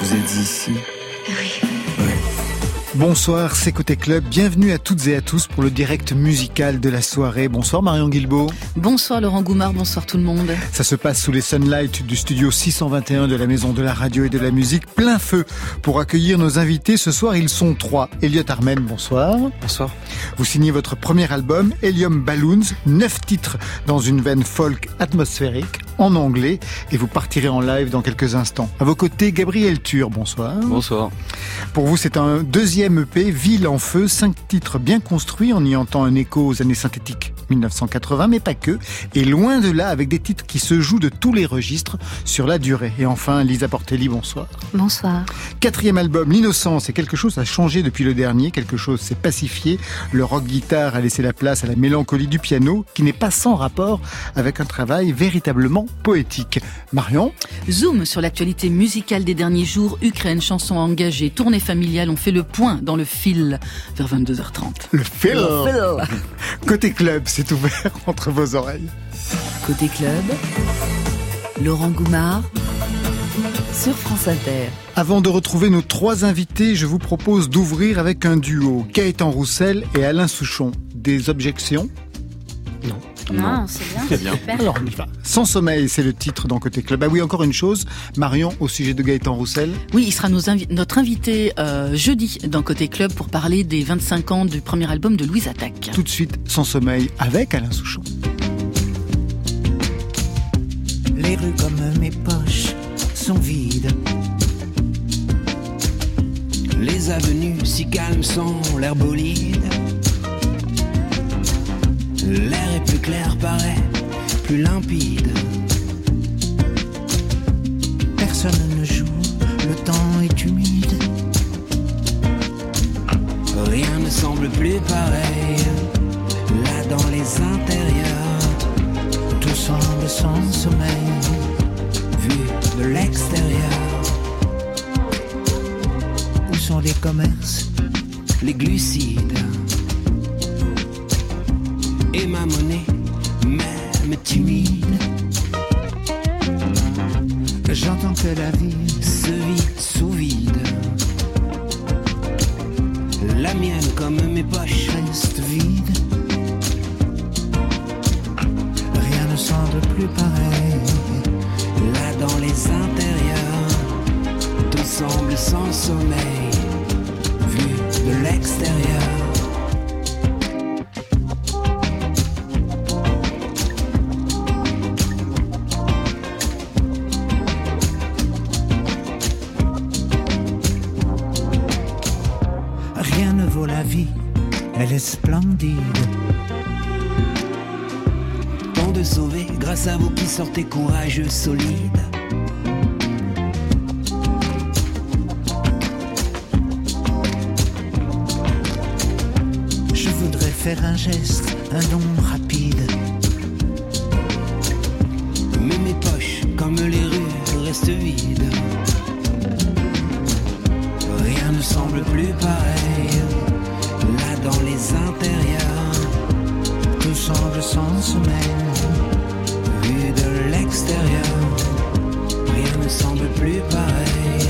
Vous êtes ici. Bonsoir, c'est Côté Club. Bienvenue à toutes et à tous pour le direct musical de la soirée. Bonsoir Marion Guilbeault. Bonsoir Laurent Goumard, bonsoir tout le monde. Ça se passe sous les sunlights du studio 621 de la Maison de la Radio et de la Musique. Plein feu pour accueillir nos invités. Ce soir, ils sont trois. Elliot Armen, bonsoir. Bonsoir. Vous signez votre premier album, Helium Balloons, neuf titres dans une veine folk atmosphérique en anglais et vous partirez en live dans quelques instants. À vos côtés, Gabriel Tur, bonsoir. Bonsoir. Pour vous, c'est un deuxième EP, Ville en feu, cinq titres bien construits, on y entend un écho aux années synthétiques 1980, mais pas que, et loin de là avec des titres qui se jouent de tous les registres sur la durée. Et enfin, Lisa Portelli, bonsoir. Bonsoir. Quatrième album, L'innocence, et quelque chose a changé depuis le dernier, quelque chose s'est pacifié, le rock guitare a laissé la place à la mélancolie du piano, qui n'est pas sans rapport avec un travail véritablement poétique. Marion? Zoom sur l'actualité musicale des derniers jours, Ukraine, chansons engagées, tournée familiale, on fait le point dans le fil vers 22h30. Le fil Côté club, c'est ouvert entre vos oreilles. Côté club, Laurent Goumard sur France Inter. Avant de retrouver nos trois invités, je vous propose d'ouvrir avec un duo, Gaëtan Roussel et Alain Souchon. Des objections? Non. Non, c'est bien. C'est bien. Super. Alors on y va. Sans sommeil, c'est le titre dans Côté Club. Ah oui, encore une chose, Marion, au sujet de Gaëtan Roussel. Oui, il sera nos invi- notre invité euh, jeudi dans Côté Club pour parler des 25 ans du premier album de Louise Attaque. Tout de suite, Sans sommeil avec Alain Souchon. Les rues comme mes poches sont vides. Les avenues si calmes sont l'air bolide. L'air est plus clair, paraît plus limpide. Personne ne joue, le temps est humide. Rien ne semble plus pareil. Là dans les intérieurs, Tout semble sans sommeil. vu de l'extérieur, Où sont les commerces les glucides? Et ma monnaie, même timide, J'entends que la vie se vit sous vide. La mienne comme mes poches reste vide. Rien ne semble plus pareil. Là dans les intérieurs, tout semble sans sommeil, vu de l'extérieur. Qui sortez courageux, solides. Je voudrais faire un geste, un don rapide. Mais mes poches, comme les rues, restent vides. Rien ne semble plus pareil. Là dans les intérieurs, Tout semble sans sommeil. L'extérieur, rien ne semble plus pareil.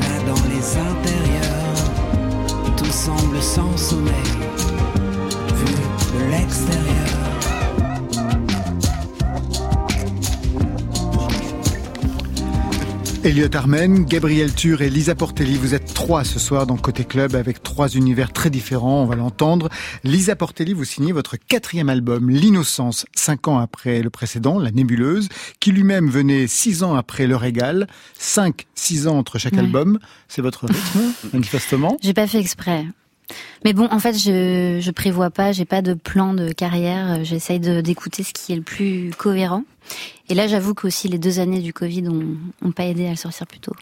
Là dans les intérieurs, tout semble sans sommeil, vu de l'extérieur. Elliot Armen, Gabriel Tur et Lisa Portelli, vous êtes trois ce soir dans Côté Club avec trois univers très différents, on va l'entendre. Lisa Portelli, vous signez votre quatrième album, L'Innocence, cinq ans après le précédent, La Nébuleuse, qui lui-même venait six ans après Le Régal, cinq, six ans entre chaque Ouais. album. C'est votre rythme, manifestement? J'ai pas fait exprès. Mais bon, en fait, je je prévois pas, j'ai pas de plan de carrière. J'essaye d'écouter ce qui est le plus cohérent. Et là, j'avoue qu'aussi les deux années du Covid ont, ont pas aidé à le sortir plus tôt.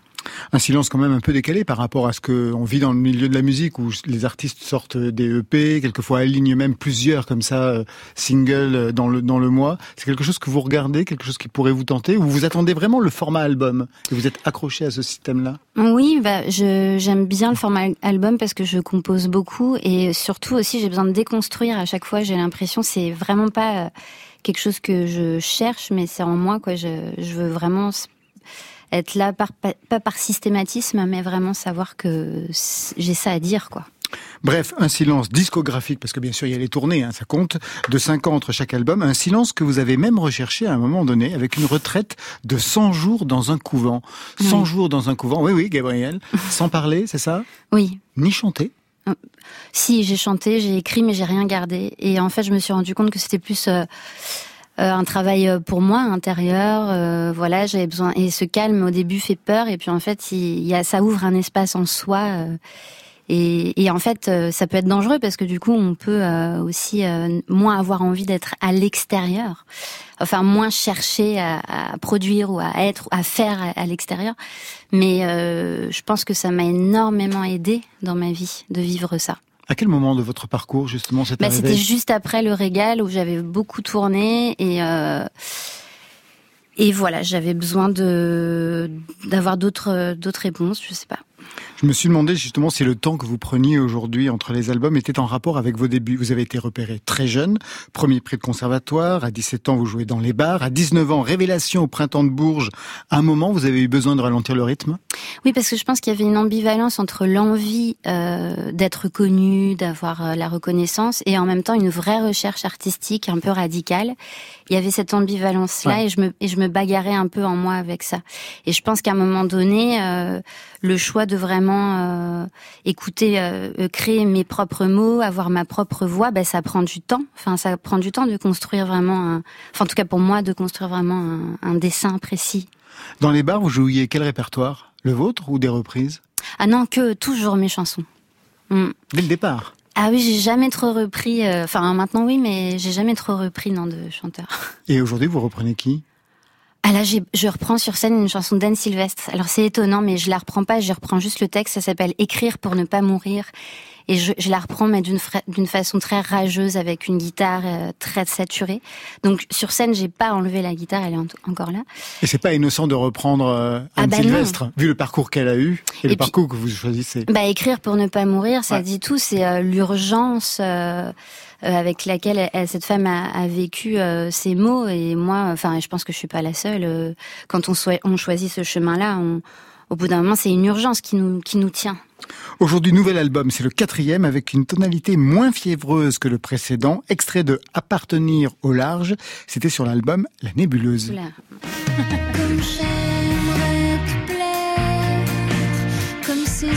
Un silence quand même un peu décalé par rapport à ce qu'on vit dans le milieu de la musique où les artistes sortent des EP, quelquefois alignent même plusieurs comme ça euh, singles euh, dans le dans le mois. C'est quelque chose que vous regardez, quelque chose qui pourrait vous tenter ou vous attendez vraiment le format album et vous êtes accroché à ce système-là? Oui, bah, j'aime bien le format album parce que je compose beaucoup et surtout aussi j'ai besoin de déconstruire à chaque fois. J'ai l'impression que c'est vraiment pas euh, quelque chose que je cherche, mais c'est en moi quoi. Je, veux vraiment être là par, pas par systématisme, mais vraiment savoir que j'ai ça à dire, quoi. Bref, un silence discographique, parce que bien sûr il y a les tournées, hein, ça compte, de 5 ans entre chaque album, un silence que vous avez même recherché à un moment donné avec une retraite de 100 jours dans un couvent. 100 jours dans un couvent, oui oui Gabriel, sans parler, c'est ça? Oui. Ni chanter? Euh, si, j'ai chanté, j'ai écrit, mais j'ai rien gardé. Et en fait, je me suis rendu compte que c'était plus euh, un travail pour moi intérieur. voilà, j'avais besoin. Et ce calme au début fait peur, et puis en fait, il, y a, ça ouvre un espace en soi. Et, et, en fait, ça peut être dangereux parce que du coup, on peut aussi moins avoir envie d'être à l'extérieur enfin moins chercher à, à, produire ou à être, à faire à, l'extérieur. Mais euh, je pense que ça m'a énormément aidé dans ma vie de vivre ça. À quel moment de votre parcours justement c'est bah, C'était juste après le régal où j'avais beaucoup tourné et euh, et voilà, j'avais besoin de d'avoir d'autres d'autres réponses, je sais pas. Je me suis demandé justement si le temps que vous preniez aujourd'hui entre les albums était en rapport avec vos débuts. Vous avez été repéré très jeune, premier prix de conservatoire, à 17 ans vous jouez dans les bars, à 19 ans révélation au printemps de Bourges. À un moment vous avez eu besoin de ralentir le rythme? Oui parce que je pense qu'il y avait une ambivalence entre l'envie euh, d'être connu, d'avoir euh, la reconnaissance et en même temps une vraie recherche artistique un peu radicale. Il y avait cette ambivalence là et je me et je me bagarrais un peu en moi avec ça. Et je pense qu'à un moment donné euh, le choix de vraiment euh, écouter, euh, euh, créer mes propres mots, avoir ma propre voix, ben ça prend du temps. Enfin, ça prend du temps de construire vraiment, un... enfin en tout cas pour moi, de construire vraiment un, dessin précis. Dans les bars, vous jouiez quel répertoire? Le vôtre ou des reprises? Ah non, que toujours mes chansons. Mm. Dès le départ? Ah oui, j'ai jamais trop repris. Enfin, maintenant oui, mais j'ai jamais trop repris non de chanteurs. Et aujourd'hui, vous reprenez qui? Ah là, je reprends sur scène une chanson d'Anne Sylvestre. Alors c'est étonnant, mais je la reprends pas, je reprends juste le texte. Ça s'appelle Écrire pour ne pas mourir. Et je, je la reprends, mais d'une d'une façon très rageuse, avec une guitare euh, très saturée. Donc sur scène, j'ai pas enlevé la guitare, elle est encore là. Et c'est pas innocent de reprendre euh, ah Anne bah Sylvestre, vu le parcours qu'elle a eu et, le parcours que vous choisissez. Bah écrire pour ne pas mourir, ça dit tout. C'est euh, l'urgence. Euh, avec laquelle elle, cette femme a, a vécu euh, ces mots. Et moi, enfin, je pense que je suis pas la seule. Euh, quand on, on choisit ce chemin-là, au bout d'un moment, c'est une urgence qui nous, qui nous tient. Aujourd'hui, nouvel album, c'est le quatrième avec une tonalité moins fiévreuse que le précédent, extrait de Appartenir au large. C'était sur l'album La Nébuleuse. comme ces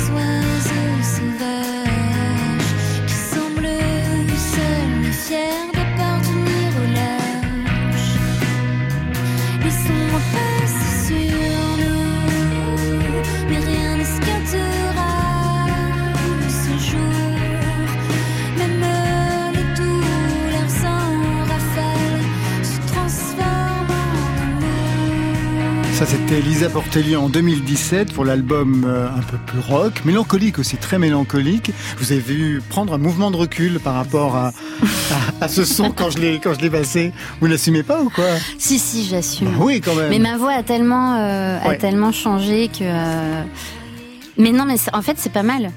Ça, c'était Lisa Portelli en 2017 pour l'album euh, un peu plus rock, mélancolique aussi, très mélancolique. Vous avez vu prendre un mouvement de recul par rapport à, à, ce son quand je l'ai quand je l'ai passé. Vous l'assumez pas ou quoi? Si si, j'assume. Bah oui, quand même. Mais ma voix a tellement euh, a tellement changé que. Euh, mais non, mais en fait, c'est pas mal.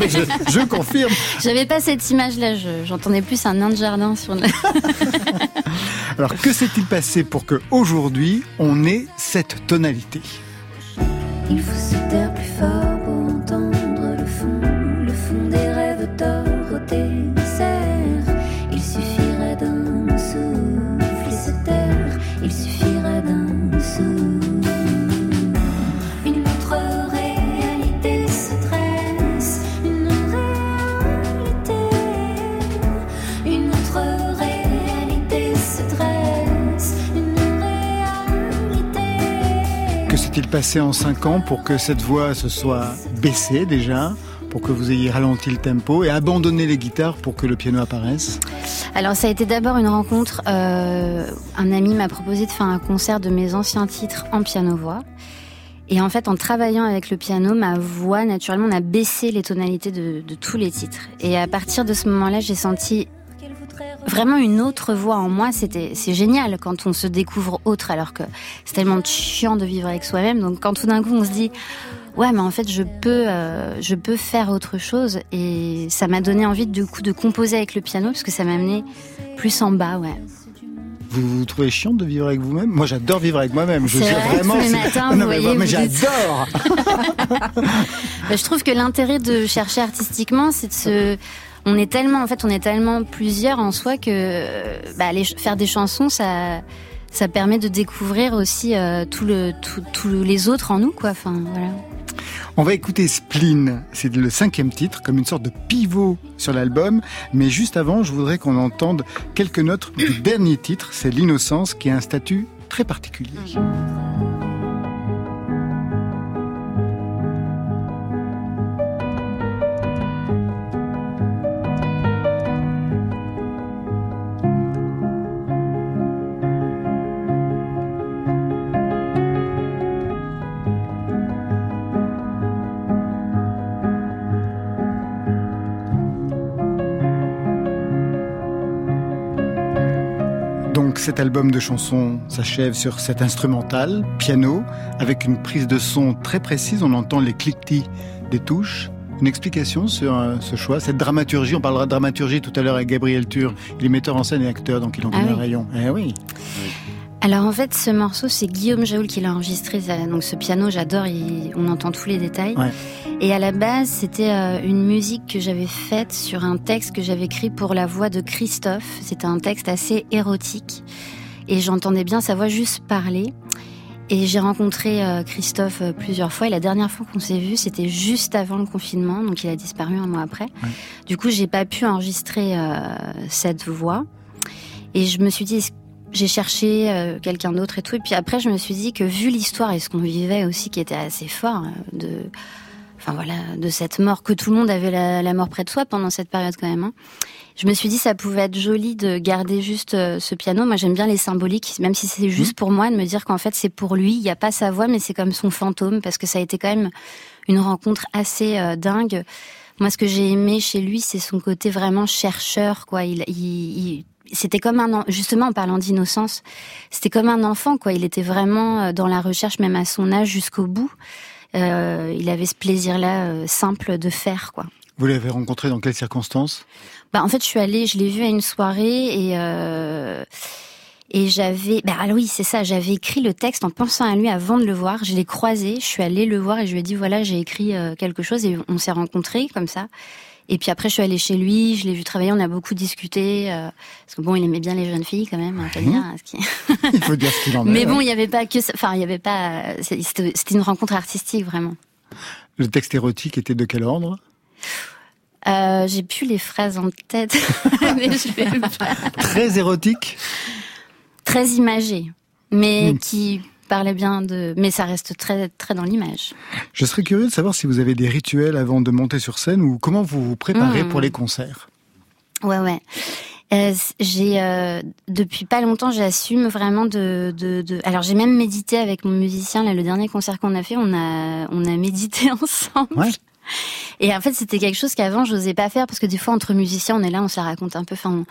mais je, je, confirme. J'avais pas cette image-là. J'entendais plus un nain de jardin sur. Alors, que s'est-il passé pour que aujourd'hui on ait cette tonalité? Passé en 5 ans pour que cette voix se soit baissée déjà pour que vous ayez ralenti le tempo et abandonné les guitares pour que le piano apparaisse Alors ça a été d'abord une rencontre. Euh, un ami m'a proposé de faire un concert de mes anciens titres en piano-voix. Et en fait, en travaillant avec le piano, ma voix, naturellement, on a baissé les tonalités de, de tous les titres. Et à partir de ce moment-là, j'ai senti vraiment une autre voix en moi. C'était, c'est génial quand on se découvre autre, alors que c'est tellement chiant de vivre avec soi-même. Donc quand tout d'un coup on se dit, ouais, mais en fait je peux, euh, je peux faire autre chose. Et ça m'a donné envie du coup de composer avec le piano parce que ça m'a amené plus en bas, ouais. Vous, vous trouvez chiant de vivre avec vous-même? Moi, j'adore vivre avec moi-même. Je suis vraiment. Tous les matins, vous voyez, mais j'adore. Bah, je trouve que l'intérêt de chercher artistiquement, c'est de se on est tellement, en fait, on est tellement plusieurs en soi que bah, faire des chansons, ça, ça permet de découvrir aussi euh, le, tous les autres en nous, quoi. Enfin, voilà. On va écouter Spleen, c'est le cinquième titre, comme une sorte de pivot sur l'album. Mais juste avant, je voudrais qu'on entende quelques notes du dernier titre, c'est L'innocence, qui a un statut très particulier. Cet album de chansons s'achève sur cet instrumental, piano, avec une prise de son très précise. On entend les cliquetis des touches. Une explication sur euh, ce choix, cette dramaturgie. On parlera de dramaturgie tout à l'heure avec Gabriel Tur. Il est metteur en scène et acteur, donc il en connaît ah un rayon. Eh oui. Alors en fait, ce morceau, c'est Guillaume Jaoul qui l'a enregistré. Donc ce piano, j'adore. On entend tous les détails. Et à la base, c'était euh, une musique que j'avais faite sur un texte que j'avais écrit pour la voix de Christophe. C'était un texte assez érotique. Et j'entendais bien sa voix juste parler. Et j'ai rencontré euh, Christophe euh, plusieurs fois. Et la dernière fois qu'on s'est vu, c'était juste avant le confinement. Donc il a disparu un mois après. Du coup, j'ai pas pu enregistrer cette voix. Et je me suis dit, j'ai cherché quelqu'un d'autre et tout. Et puis après, je me suis dit que vu l'histoire et ce qu'on vivait aussi, qui était assez fort, de enfin voilà, de cette mort, que tout le monde avait la, mort près de soi pendant cette période quand même. Hein. Je me suis dit ça pouvait être joli de garder juste euh, ce piano. Moi j'aime bien les symboliques, même si c'est juste mmh. pour moi, de me dire qu'en fait c'est pour lui. Il n'y a pas sa voix, mais c'est comme son fantôme, parce que ça a été quand même une rencontre assez euh, dingue. Moi ce que j'ai aimé chez lui, c'est son côté vraiment chercheur, quoi. Il, il, c'était comme un justement en parlant d'innocence, c'était comme un enfant quoi. Il était vraiment euh, dans la recherche même à son âge jusqu'au bout. Euh, il avait ce plaisir-là euh, simple de faire, quoi. Vous l'avez rencontré dans quelles circonstances? Bah en fait, je suis allée, je l'ai vu à une soirée et euh, et j'avais, bah oui, c'est ça, j'avais écrit le texte en pensant à lui avant de le voir. Je l'ai croisé, je suis allée le voir et je lui ai dit voilà, j'ai écrit quelque chose et on s'est rencontrés comme ça. Et puis après, je suis allée chez lui, je l'ai vu travailler, on a beaucoup discuté. Euh, parce que bon, il aimait bien les jeunes filles quand même, hein, dire. il faut dire ce qu'il en est. Mais bon, il n'y avait pas que Enfin, il y avait pas... C'était une rencontre artistique, vraiment. Le texte érotique était de quel ordre? Euh, J'ai plus les phrases en tête. mais je Très érotique? Très imagé. Mais hmm. qui parlait bien de, mais ça reste très très dans l'image. Je serais curieux de savoir si vous avez des rituels avant de monter sur scène ou comment vous vous préparez pour les concerts. Ouais ouais. Euh, j'ai euh, depuis pas longtemps j'assume vraiment de, de, de... alors j'ai même médité avec mon musicien là le dernier concert qu'on a fait on a on a médité ensemble ouais. et en fait c'était quelque chose qu'avant j'osais pas faire parce que des fois entre musiciens on est là on se la raconte un peu enfin on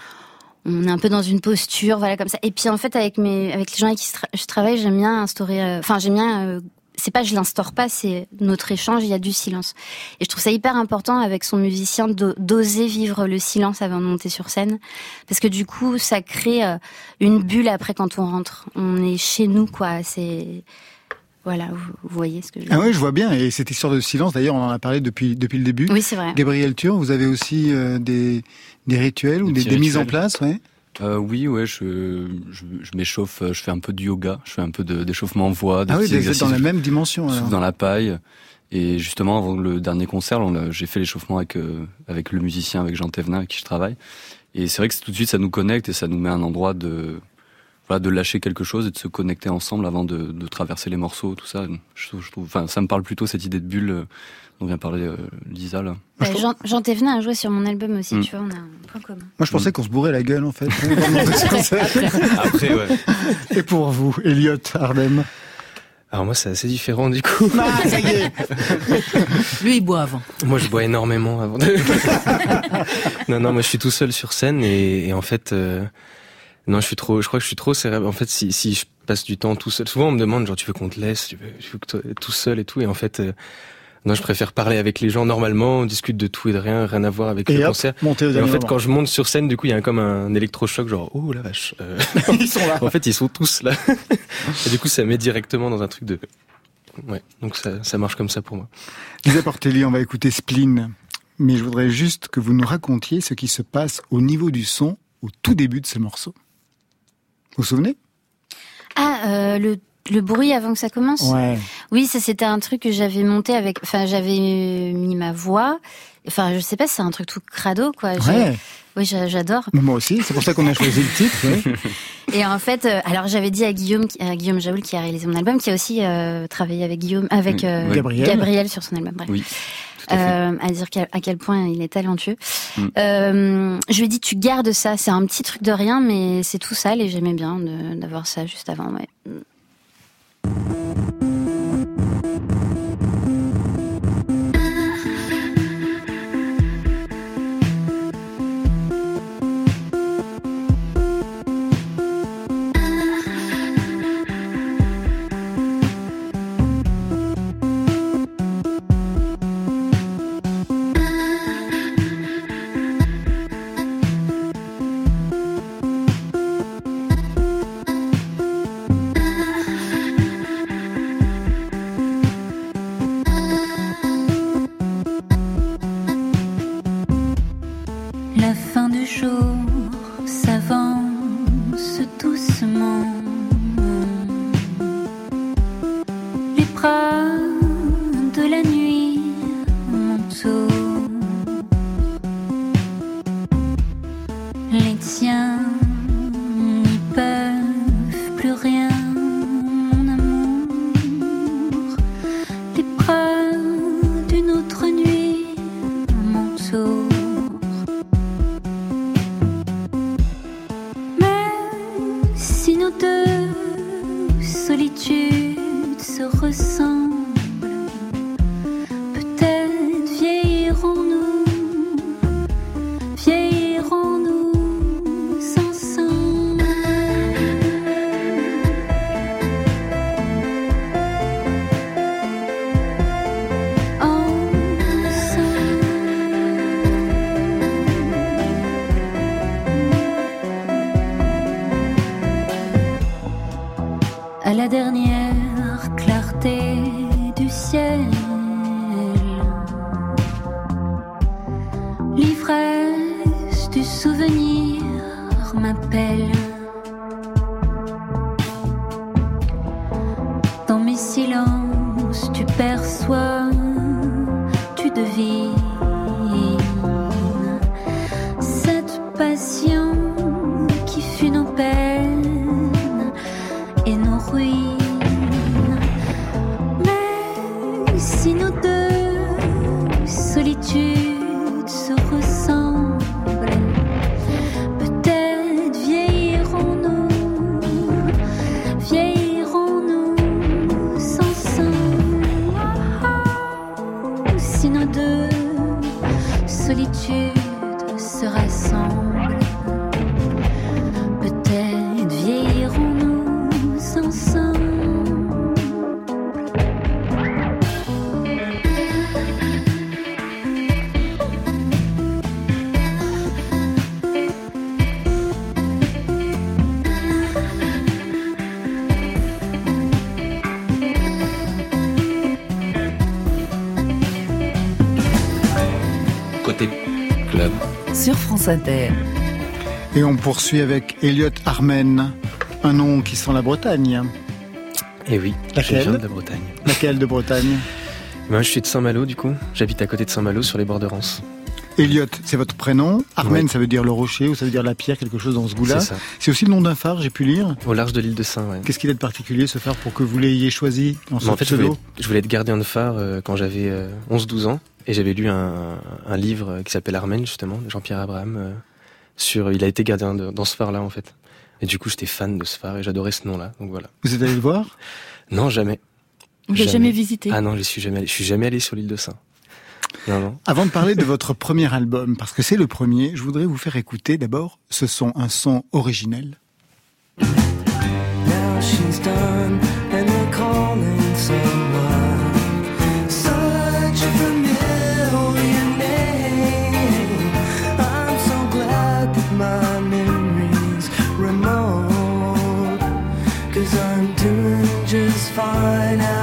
est un peu dans une posture, voilà comme ça. Et puis en fait, avec mes, avec les gens avec qui je travaille, j'aime bien instaurer. Euh, enfin, j'aime bien. Euh, c'est pas je l'instaure pas, c'est notre échange. Il y a du silence. Et je trouve ça hyper important avec son musicien d'oser vivre le silence avant de monter sur scène, parce que du coup, ça crée euh, une bulle après quand on rentre. On est chez nous, quoi. C'est voilà, vous, voyez ce que je veux Ah oui, je vois bien. Et cette histoire de silence, d'ailleurs, on en a parlé depuis, depuis le début. Oui, c'est vrai. Gabriel Tur, vous avez aussi euh, des, des rituels ou des, des, mises en place, ouais euh, oui, ouais, je, je, je m'échauffe, je fais un peu de yoga, je fais un peu d'échauffement voix. Ah oui, vous êtes dans la même dimension. Alors. Dans la paille. Et justement, avant le dernier concert, j'ai fait l'échauffement avec euh, avec le musicien, avec Jean Thévenin, avec qui je travaille. Et c'est vrai que tout de suite, ça nous connecte et ça nous met un endroit de voilà, de lâcher quelque chose et de se connecter ensemble avant de, de traverser les morceaux, tout ça. Je, je, trouve, enfin, ça me parle plutôt cette idée de bulle euh, dont vient parler euh, Lisa là. Bah, Jean, Jean Thévenin a joué sur mon album aussi, mm. tu vois, on a un point commun. Moi, je pensais mm. qu'on se bourrait la gueule en fait. après, après, ouais. Et pour vous, Elliot Harlem alors moi c'est assez différent du coup. Ah, ça y est. Lui il boit avant. Moi je bois énormément avant de. non non moi je suis tout seul sur scène et, et en fait euh, non, je suis trop, je crois que je suis trop cérébral. En fait, si, si je passe du temps tout seul, souvent on me demande genre tu veux qu'on te laisse, tu veux, tu veux que tout seul et tout, et en fait, euh, Non, je préfère parler avec les gens normalement, on discute de tout et de rien, rien à voir avec Et le hop, concert. montez au Et en fait, moment. quand je monte sur scène, du coup, il y a comme un électrochoc, genre, oh la vache. Euh, Ils sont là. en fait, ils sont tous là. et du coup, ça met directement dans un truc de. Ouais, donc ça, ça marche comme ça pour moi. Lisa Portelli, on va écouter Spleen. Mais je voudrais juste que vous nous racontiez ce qui se passe au niveau du son au tout début de ce morceau. Vous vous souvenez? Ah, euh, le, le bruit avant que ça commence? Ouais. Oui, ça c'était un truc que j'avais monté avec. Enfin, j'avais mis ma voix. Enfin, je sais pas, c'est un truc tout crado, quoi. Ouais. Oui, j'a- j'adore. Moi aussi, c'est pour ça qu'on a choisi le titre. ouais. Et en fait, euh, alors j'avais dit à Guillaume, à Guillaume Jaoul qui a réalisé mon album, qui a aussi euh, travaillé avec Guillaume, avec euh, oui. Gabriel. Gabriel sur son album. Bref. Oui, à. Euh, à dire à quel point il est talentueux. Mm. Euh, je lui ai dit tu gardes ça, c'est un petit truc de rien, mais c'est tout sale et j'aimais bien d'avoir ça juste avant. Ouais. France Inter. Et on poursuit avec Elliot Armen, un nom qui sent la Bretagne. Et oui, Laquelle je viens de la Bretagne. Laquelle de Bretagne? Moi, je suis de Saint-Malo, du coup. J'habite à côté de Saint-Malo, sur les bords de Rance. Elliot, c'est votre prénom. Armen, Oui. ça veut dire le rocher ou ça veut dire la pierre, quelque chose dans ce goût-là. C'est ça. C'est aussi le nom d'un phare, j'ai pu lire. Au large de l'île de Saint, ouais. Qu'est-ce qu'il a de particulier ce phare pour que vous l'ayez choisi en Mais en fait, je pseudo voulais, je voulais être gardien de phare euh, quand j'avais euh, 11-12 ans. Et j'avais lu un, un livre euh, qui s'appelle Armen, justement, de Jean-Pierre Abraham. euh, sur, il a été gardien de- dans ce phare-là, en fait. Et du coup, j'étais fan de ce phare et j'adorais ce nom-là. Donc voilà. Vous êtes allé le voir? Non, jamais. Vous l'avez jamais visité? Ah non, je suis jamais allé. Je suis jamais allé sur l'île de Saint. Avant de parler de votre premier album, parce que c'est le premier, je voudrais vous faire écouter d'abord ce son, un son originel. Fine.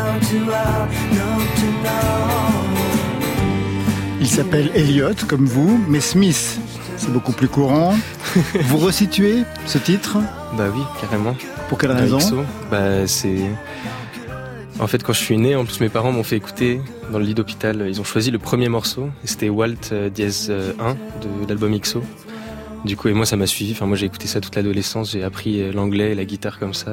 S'appelle Elliot, comme vous, mais Smith, c'est beaucoup plus courant. vous resituez ce titre? Bah oui, carrément. Pour quelle raison? XO, Bah c'est. En fait, quand je suis né, en plus mes parents m'ont fait écouter dans le lit d'hôpital. Ils ont choisi le premier morceau, et c'était Walt euh, dièse euh, 1 de l'album XO. Du coup, et moi ça m'a suivi. Enfin, moi j'ai écouté ça toute l'adolescence. J'ai appris euh, l'anglais et la guitare comme ça.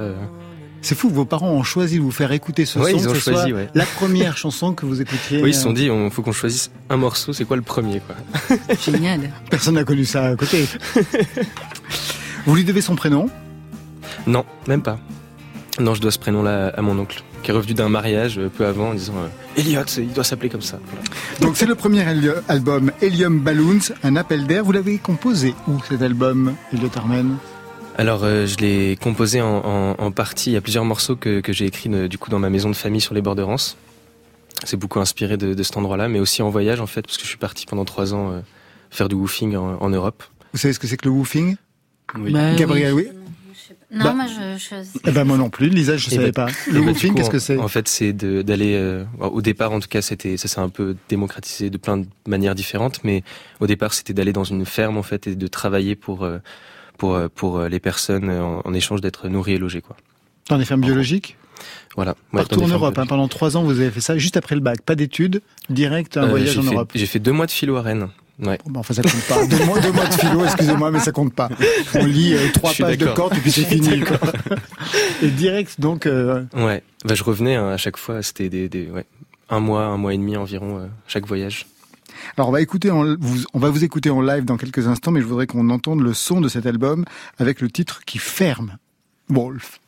C'est fou, vos parents ont choisi de vous faire écouter ce Ouais, son, ils ont que choisi, soit ouais. la première chanson que vous écoutiez. Oui, ils se sont euh, dit, on faut qu'on choisisse un morceau. C'est quoi le premier, quoi Génial. Personne n'a connu ça à côté. vous lui devez son prénom? Non, même pas. Non, je dois ce prénom-là à mon oncle, qui est revenu d'un mariage euh, peu avant en disant euh, Elliot, il doit s'appeler comme ça. Voilà. Donc c'est le premier album Helium Balloons, un appel d'air. Vous l'avez composé où cet album, Elliot Armen? Alors, euh, je l'ai composé en, en- en partie. Il y a plusieurs morceaux que, que j'ai écrits euh, du coup dans ma maison de famille sur les bords de Rance. C'est beaucoup inspiré de, de cet endroit-là, mais aussi en voyage en fait, parce que je suis parti pendant trois ans euh, faire du woofing en, en Europe. Vous savez ce que c'est que le woofing? Oui. Bah, Gabriel, oui. Non, Bah. moi je, je- Eh ben moi non plus. Lisa, je Et savais bah, pas. Et Le bah, du woofing, qu'est-ce que c'est? En fait, c'est d'aller. euh, au départ, en tout cas, c'était ça s'est un peu démocratisé de plein de manières différentes, mais au départ, c'était d'aller dans une ferme en fait et de travailler pour euh, pour euh, pour euh, les personnes en, en échange d'être nourries et logées quoi. Dans des fermes biologiques Voilà. Ouais, Partout en Europe. hein. Pendant trois ans, vous avez fait ça juste après le bac. Pas d'études, direct un Euh, voyage en fait- Europe. J'ai fait deux mois de philo à Rennes. Ouais. Bon, bah, enfin, ça compte pas. Deux mois, deux mois de philo, excusez-moi, mais ça compte pas. On lit euh, trois pages de cordes et puis c'est fini. quoi. Et direct, donc, euh, Ouais. Bah, je revenais hein, à chaque fois. C'était des, des ouais, un mois, un mois et demi environ chaque voyage. Alors on va vous- écouter en live dans quelques instants, mais je voudrais qu'on entende le son de cet album avec le titre qui ferme. Wolf.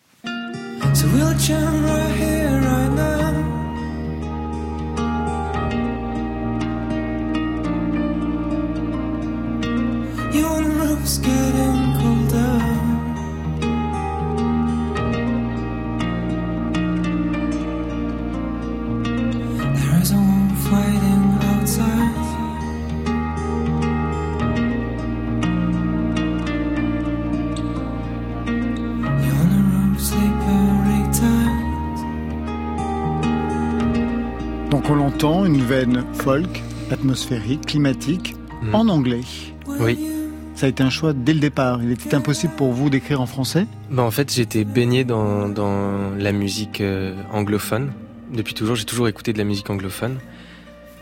Donc on l'entend, une veine folk, atmosphérique, climatique, Mm. en anglais. Oui. Ça a été un choix dès le départ. Il était impossible pour vous d'écrire en français? Bah, en fait, j'étais baigné dans, dans la musique euh, anglophone. Depuis toujours, j'ai toujours écouté de la musique anglophone.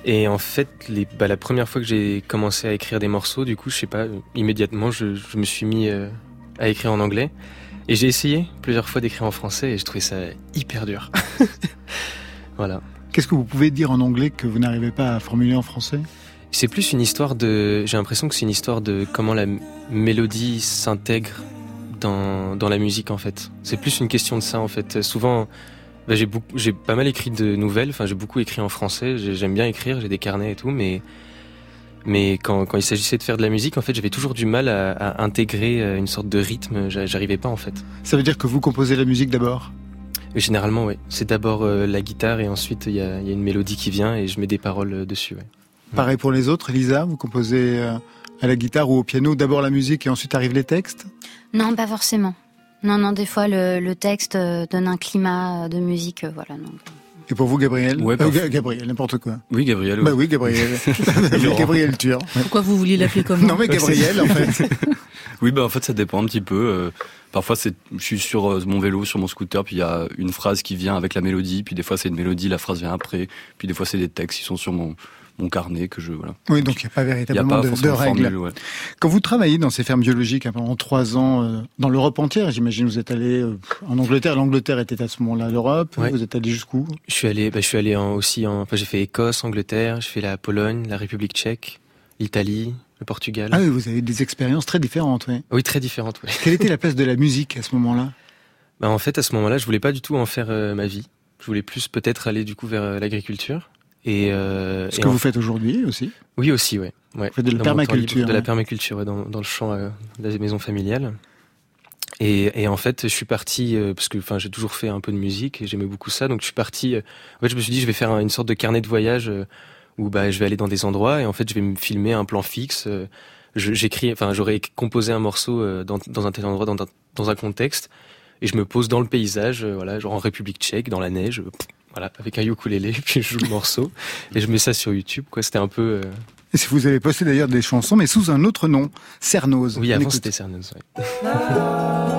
Et en fait, les, bah, la première fois que j'ai commencé à écrire des morceaux, du coup, je sais pas, euh, immédiatement, je, je me suis mis euh, à écrire en anglais. Et j'ai essayé plusieurs fois d'écrire en français et je trouvais ça hyper dur. voilà. Qu'est-ce que vous pouvez dire en anglais que vous n'arrivez pas à formuler en français? C'est plus une histoire de. J'ai l'impression que c'est une histoire de comment la mélodie s'intègre dans, dans la musique en fait. C'est plus une question de ça en fait. Souvent, bah, j'ai beaucoup, j'ai pas mal écrit de nouvelles. Enfin, j'ai beaucoup écrit en français. J'ai- J'aime bien écrire. J'ai des carnets et tout, mais mais quand, quand il s'agissait de faire de la musique, en fait, j'avais toujours du mal à, à intégrer euh, une sorte de rythme. J'a- J'arrivais pas en fait. Ça veut dire que vous composez la musique d'abord? Et généralement, oui. C'est d'abord euh, la guitare et ensuite il y a, il y a une mélodie qui vient et je mets des paroles euh, dessus. ouais. Pareil pour les autres, Lisa, vous composez euh, à la guitare ou au piano d'abord la musique et ensuite arrivent les textes? Non, pas forcément. Non, non, des fois le, le texte euh, donne un climat de musique, euh, voilà. Donc. Et pour vous, Gabriel? Ouais, Euh, Gabriel, n'importe quoi. Oui, Gabriel. Bah oui, Gabriel. Gabriel Tur. Pourquoi vous vouliez l'appeler comme Non mais Gabriel, en fait. Oui, bah en fait ça dépend un petit peu. Parfois c'est, je suis sur euh, mon vélo, sur mon scooter, puis il y a une phrase qui vient avec la mélodie, puis des fois c'est une mélodie, la phrase vient après, puis des fois c'est des textes qui sont sur mon mon carnet que je voilà. Oui, donc il n'y a pas a véritablement pas de, de règles. formule. Ouais. Quand vous travaillez dans ces fermes biologiques hein, pendant trois ans, euh, dans l'Europe entière, j'imagine vous êtes allé euh, en Angleterre. L'Angleterre était à ce moment-là l'Europe. Ouais. Vous êtes allé jusqu'où? Je suis allé, bah, je suis allé en- aussi en, enfin, j'ai fait Écosse, Angleterre, j'ai fait la Pologne, la République tchèque, l'Italie, le Portugal. Ah oui, vous avez des expériences très différentes. Oui. Oui, très différentes. oui. Quelle était la place de la musique à ce moment-là? Bah, en fait, à ce moment-là, je voulais pas du tout en faire euh, ma vie. Je voulais plus peut-être aller du coup vers euh, l'agriculture. Et, euh, Ce et que en- vous faites aujourd'hui aussi. Oui, aussi, ouais. ouais. Vous faites de la permaculture, De la permaculture, ouais, dans, dans le champ de la maison familiale. Et, et en fait, je suis parti euh, parce que, enfin, j'ai toujours fait un peu de musique et j'aimais beaucoup ça. Donc, je suis parti. euh, en fait, je me suis dit, je vais faire un- une sorte de carnet de voyage euh, où, bah, je vais aller dans des endroits et en fait, je vais me filmer un plan fixe. euh, J'écris, enfin, j'aurais composé un morceau euh, dans, dans un tel endroit, dans, un- dans un contexte. et je me pose dans le paysage, euh, voilà, genre en République Tchèque, dans la neige, pff, voilà, avec un ukulélé, puis je joue le morceau et je mets ça sur YouTube. Quoi, c'était un peu. euh, Et si vous avez posté d'ailleurs des chansons, mais sous un autre nom, Cernose. Oui, avant c'était ouais.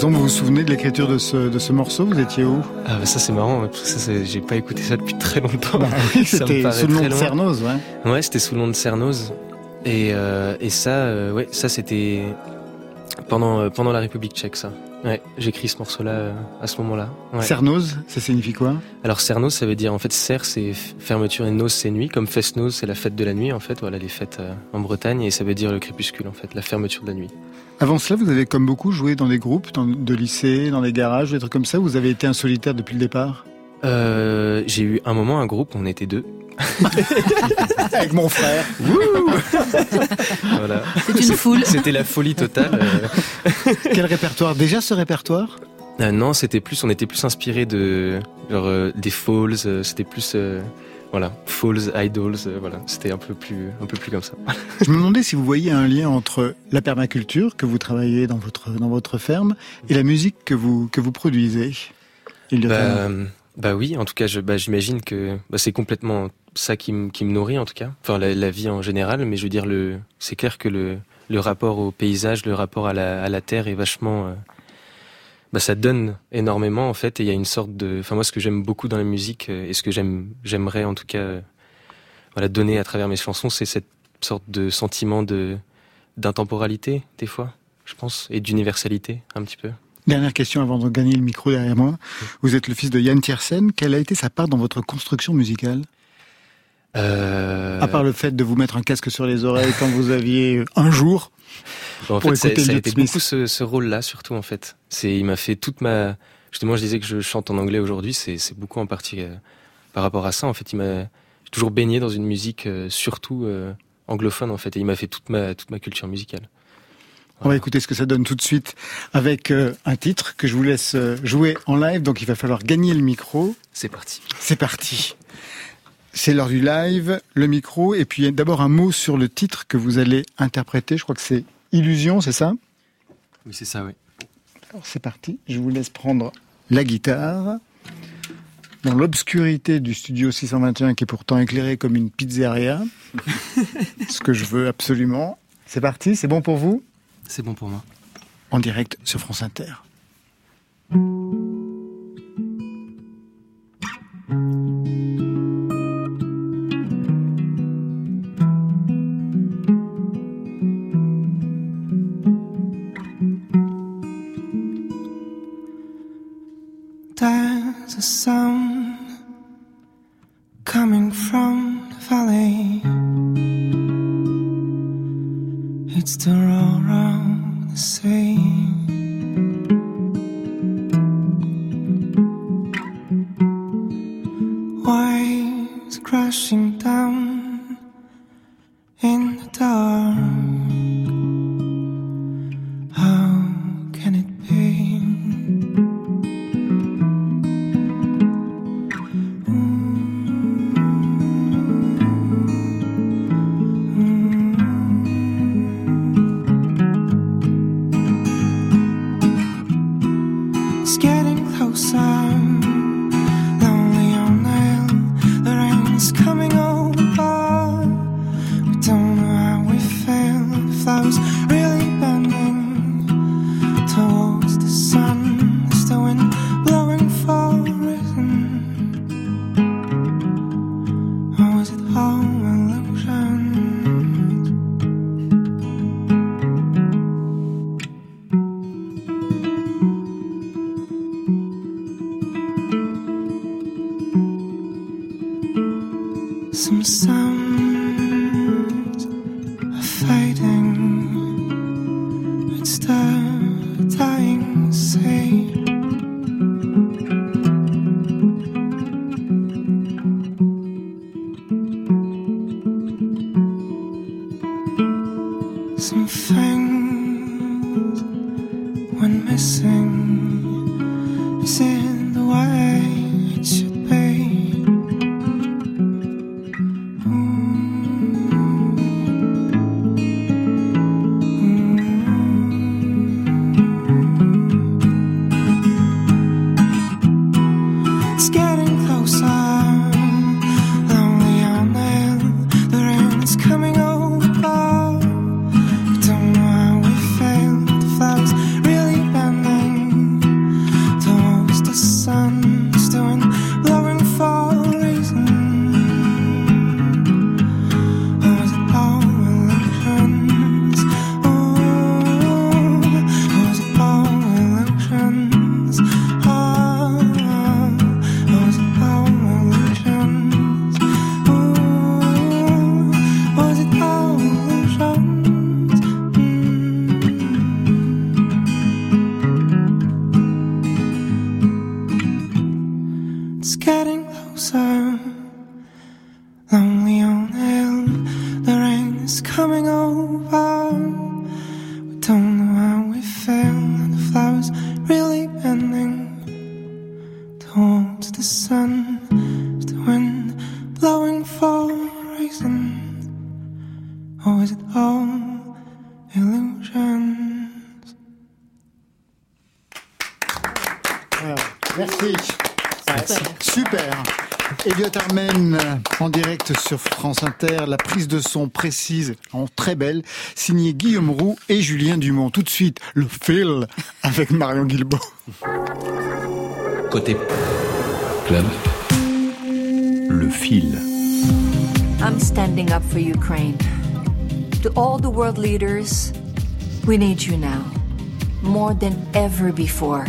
exemple, vous vous souvenez de l'écriture de ce, de ce morceau? Vous étiez où? Ah, bah, ça c'est marrant, parce que ça, j'ai pas écouté ça depuis très longtemps. Bah C'était sous le nom de. Cernose, ouais. Ouais, c'était sous le nom de Cernose. Et, euh, et ça, euh, ouais, ça c'était pendant, euh, pendant la République tchèque, ça. Ouais, j'écris ce morceau-là euh, à ce moment-là. Ouais. Cernose, ça signifie quoi? Alors Cernose, ça veut dire en fait Cer, c'est fermeture et Nose, c'est nuit. Comme Festnose, c'est la fête de la nuit en fait. Voilà les fêtes euh, en Bretagne et ça veut dire le crépuscule en fait, la fermeture de la nuit. Avant cela, vous avez comme beaucoup joué dans des groupes dans, de lycée, dans des garages, des trucs comme ça. Vous avez été un solitaire depuis le départ? Euh, j'ai eu un moment un groupe, on était deux. Avec mon frère. Voilà. C'est une foule. C'était la folie totale. euh. Quel répertoire? Déjà ce répertoire? Euh, non, c'était plus, on était plus inspiré de genre, euh, des Falls. euh, c'était plus, euh, voilà, Falls, Idols. euh, voilà, c'était un peu plus, un peu plus comme ça. Je me demandais si vous voyez un lien entre la permaculture que vous travaillez dans votre, dans votre ferme et la musique que vous, que vous produisez. Il y a Bah, un- bah oui, en tout cas, bah, j'imagine que bah, c'est complètement ça qui, me- nourrit en tout cas. Enfin, la, vie en général, mais je veux dire, c'est clair que le, rapport au paysage, le rapport à la, terre est vachement. euh, bah, ça donne énormément en fait, et il y a une sorte de. Enfin, moi, ce que j'aime beaucoup dans la musique euh, et ce que j'aime, j'aimerais en tout cas, euh, donner à travers mes chansons, c'est cette sorte de sentiment d'intemporalité des fois, je pense, et d'universalité un petit peu. Dernière question avant de gagner le micro derrière moi. Vous êtes le fils de Yann Tiersen. Quelle a été sa part dans votre construction musicale Euh... À part le fait de vous mettre un casque sur les oreilles quand vous aviez un jour. Bon, en pour fait, ça, écouter ça a le été Smith. beaucoup ce, ce rôle-là, surtout en fait. C'est, il m'a fait toute ma. Justement, je disais que je chante en anglais aujourd'hui. C'est, c'est beaucoup en partie euh, par rapport à ça. En fait, il m'a toujours baigné dans une musique euh, surtout euh, anglophone en fait, et il m'a fait toute ma toute ma culture musicale. On va écouter ce que ça donne tout de suite avec euh, un titre que je vous laisse euh, jouer en live. Donc il va falloir gagner le micro. C'est parti. C'est parti. C'est l'heure du live, le micro, et puis d'abord un mot sur le titre que vous allez interpréter. Je crois que c'est Illusion, c'est ça? Oui, c'est ça, oui. Alors c'est parti, je vous laisse prendre la guitare. Dans l'obscurité du studio 621 qui est pourtant éclairé comme une pizzeria. ce que je veux absolument. C'est parti, c'est bon pour vous? C'est bon pour moi. En direct sur France Inter. There's a sound Inter, la prise de son précise, en très belle, signée Guillaume Roux et Julien Dumont. Tout de suite, le fil avec Marion Guilbault. Côté club, le fil. I'm standing up for Ukraine. To all the world leaders, we need you now, more than ever before.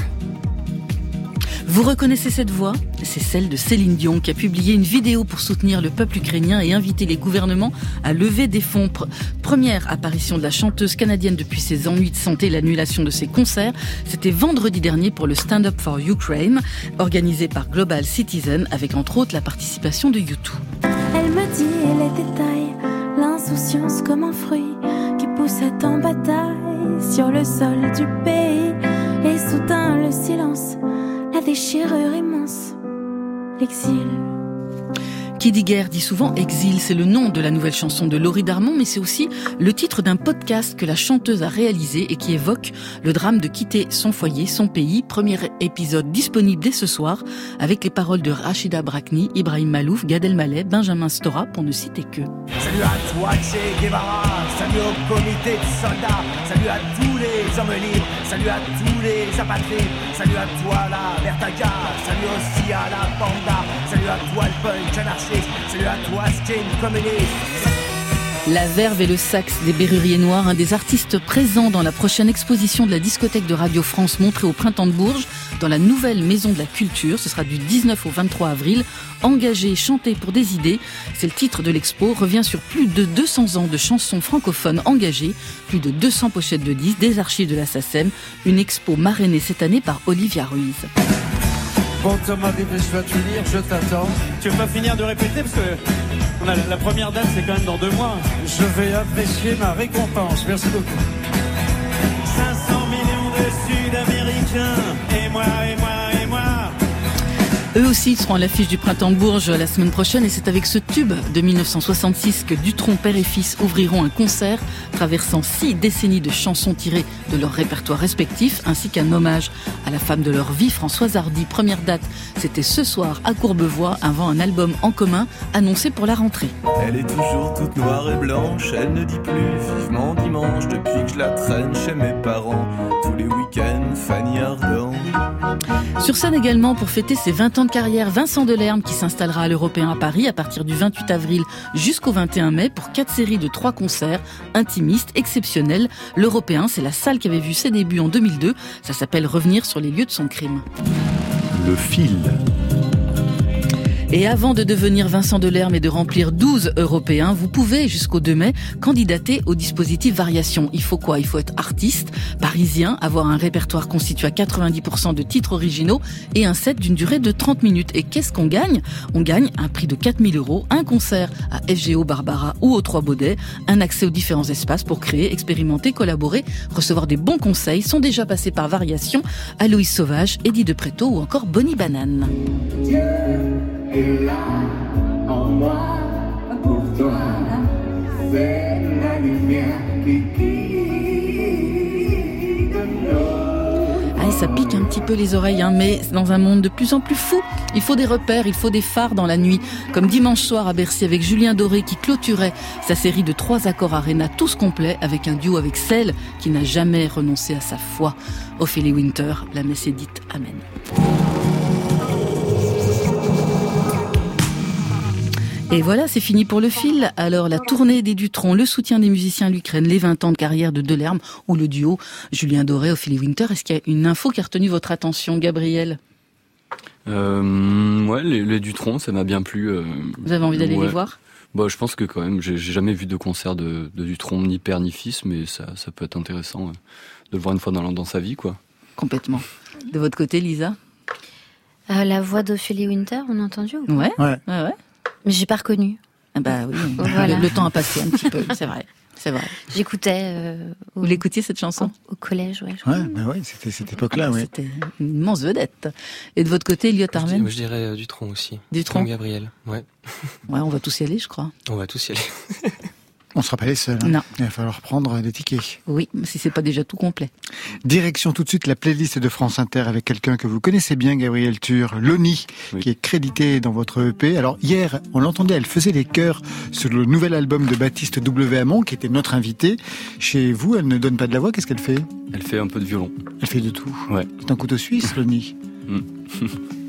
Vous reconnaissez cette voix? C'est celle de Céline Dion qui a publié une vidéo pour soutenir le peuple ukrainien et inviter les gouvernements à lever des fonds. Pr- Première apparition de la chanteuse canadienne depuis ses ennuis de santé et l'annulation de ses concerts, c'était vendredi dernier pour le Stand Up for Ukraine, organisé par Global Citizen avec entre autres la participation de YouTube. Elle me dit les détails, l'insouciance comme un fruit qui poussait en bataille sur le sol du pays. Et soudain le silence, la déchirure immense, l'exil. Qui dit guerre dit souvent exil, c'est le nom de la nouvelle chanson de Laurie Darmon, mais c'est aussi le titre d'un podcast que la chanteuse a réalisé et qui évoque le drame de quitter son foyer, son pays. Premier épisode disponible dès ce soir, avec les paroles de Rachida Brakni, Ibrahim Malouf, Gad Elmaleh, Benjamin Stora, pour ne citer que. Salut à toi Che Guevara, salut au comité de soldats, salut à tous les hommes libres, salut à tous les apatrides, salut à toi la Vertaga, salut aussi à la Banda, salut à toi le punk anarchiste, salut à toi skin communiste. La verve et le sax des Berruriers Noirs, un des artistes présents dans la prochaine exposition de la discothèque de Radio France montrée au Printemps de Bourges, dans la nouvelle Maison de la Culture. Ce sera du 19 au 23 avril. Engagé, chanter pour des idées, c'est le titre de l'expo, revient sur plus de 200 ans de chansons francophones engagées, plus de 200 pochettes de disques, des archives de la SACEM, une expo marrainée cette année par Olivia Ruiz. Bon Thomas, dépêche-toi de finir, je t'attends. Tu veux pas finir de répéter parce que on a la, la première date c'est quand même dans deux mois. Je vais apprécier ma récompense. Merci beaucoup. 500 millions de Sud-Américains et moi et moi et moi. Eux aussi seront à l'affiche du Printemps de Bourges la semaine prochaine et c'est avec ce tube de 1966 que Dutronc, père et fils ouvriront un concert traversant six décennies de chansons tirées de leurs répertoires respectifs ainsi qu'un hommage à la femme de leur vie, Françoise Hardy. Première date, c'était ce soir à Courbevoie avant un album en commun annoncé pour la rentrée. Elle est toujours toute noire et blanche, elle ne dit plus vivement dimanche depuis que je la traîne chez mes parents. Tous les week-ends, Fanny Ardant. Sur scène également pour fêter ses 20 ans de carrière, Vincent Delerme qui s'installera à l'Européen à Paris à partir du 28 avril jusqu'au 21 mai pour quatre séries de trois concerts intimistes, exceptionnels. L'Européen, c'est la salle qui avait vu ses débuts en 2002. Ça s'appelle Revenir sur les lieux de son crime. Le fil. Et avant de devenir Vincent Delerme et de remplir 12 européens, vous pouvez, jusqu'au 2 mai, candidater au dispositif Variation. Il faut quoi? Il faut être artiste, parisien, avoir un répertoire constitué à 90% de titres originaux et un set d'une durée de 30 minutes. Et qu'est-ce qu'on gagne? On gagne un prix de 4000 euros, un concert à FGO Barbara ou aux Trois Baudets, un accès aux différents espaces pour créer, expérimenter, collaborer, recevoir des bons conseils, sont déjà passés par Variation, Aloïs Sauvage, Eddie de Préto ou encore Bonnie Banane. Et là, en moi, pour toi, c'est la lumière qui guide Ah, ça pique un petit peu les oreilles, hein, mais dans un monde de plus en plus fou, il faut des repères, il faut des phares dans la nuit. Comme dimanche soir à Bercy avec Julien Doré qui clôturait sa série de trois accords Arena tous complets avec un duo avec celle qui n'a jamais renoncé à sa foi. Ophélie Winter, la messe est dite. Amen. Et voilà, c'est fini pour le fil. Alors, la tournée des Dutrons, le soutien des musiciens à l'Ukraine, les 20 ans de carrière de Delerme ou le duo Julien Doré, Ophélie Winter. Est-ce qu'il y a une info qui a retenu votre attention, Gabriel? Euh, ouais, les, les Dutron, ça m'a bien plu. euh, Vous avez envie d'aller ouais. les voir? Bah, je pense que quand même, j'ai jamais vu de concert de, de Dutron, ni père ni fils, mais ça, ça peut être intéressant euh, de le voir une fois dans, dans sa vie, quoi. Complètement. De votre côté, Lisa? Euh, la voix d'Ophélie Winter, on a entendu ou Ouais. Ouais. ouais, ouais. Mais j'ai pas reconnu. Ah bah oui, Voilà. le, le temps a passé un petit peu, c'est vrai. C'est vrai. J'écoutais euh, Vous l'écoutiez cette chanson? au collège, ouais. je crois. Ouais, bah ouais, c'était cette époque-là, ouais. C'était une immense vedette. Et de votre côté, Elliot Je, Armen? je dirais euh, Dutron aussi. Dutron Gabriel. Ouais. Ouais, on va tous y aller, je crois. On va tous y aller. On sera pas les seuls. hein. Non. Il va falloir prendre des tickets. Oui, si c'est pas déjà tout complet. Direction tout de suite la playlist de France Inter avec quelqu'un que vous connaissez bien, Gabriel Tur, Loni, Oui. qui est crédité dans votre EP. Alors hier, on l'entendait, elle faisait les chœurs sur le nouvel album de Baptiste W. Hamon, qui était notre invité. Chez vous, elle ne donne pas de la voix, qu'est-ce qu'elle fait? Elle fait un peu de violon. Elle fait de tout. Ouais. C'est un couteau suisse, Loni.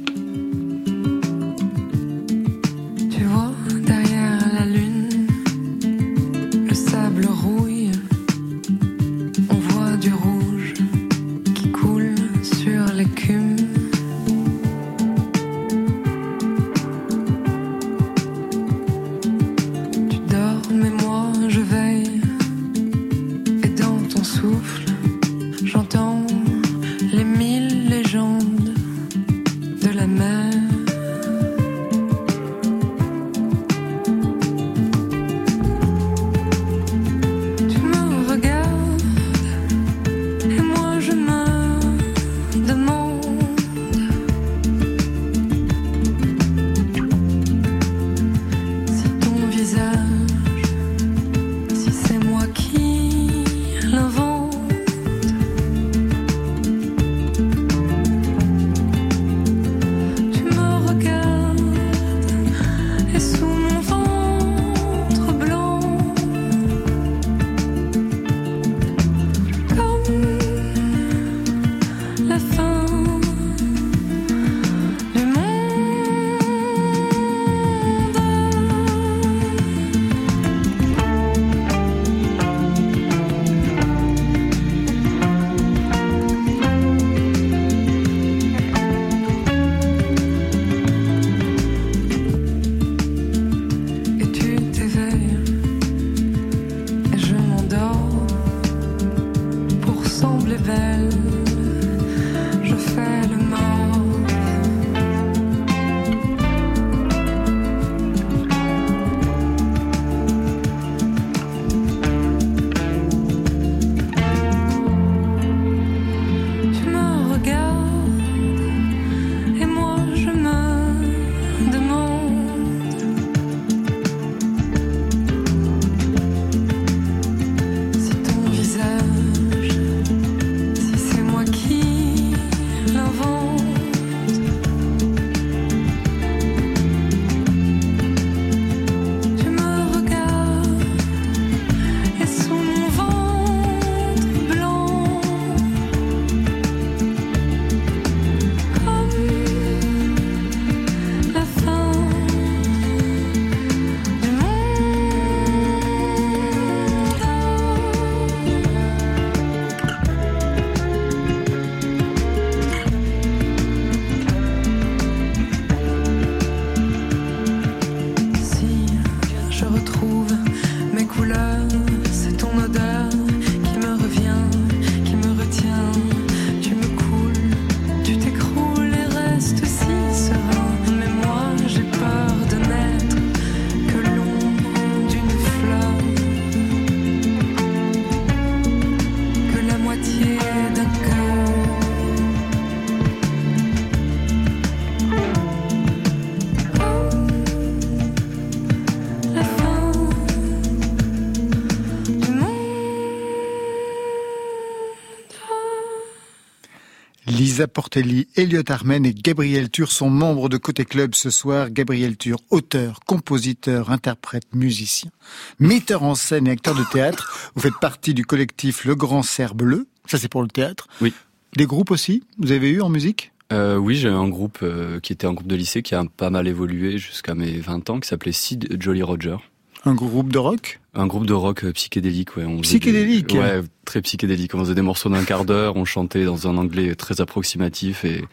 Portelli, Elliot Armen et Gabriel Tur sont membres de Côté Club ce soir. Gabriel Tur, auteur, compositeur, interprète, musicien, metteur en scène et acteur de théâtre. Vous faites partie du collectif Le Grand Cerf Bleu. Ça, c'est pour le théâtre. Oui. Des groupes aussi Vous avez eu en musique? Euh, oui, j'ai un groupe euh, qui était un groupe de lycée qui a pas mal évolué jusqu'à mes 20 ans, qui s'appelait Sid Jolly Roger. Un groupe de rock Un groupe de rock euh, psychédélique, ouais. On psychédélique des... Ouais, très psychédélique. On faisait des morceaux d'un quart d'heure, on chantait dans un anglais très approximatif et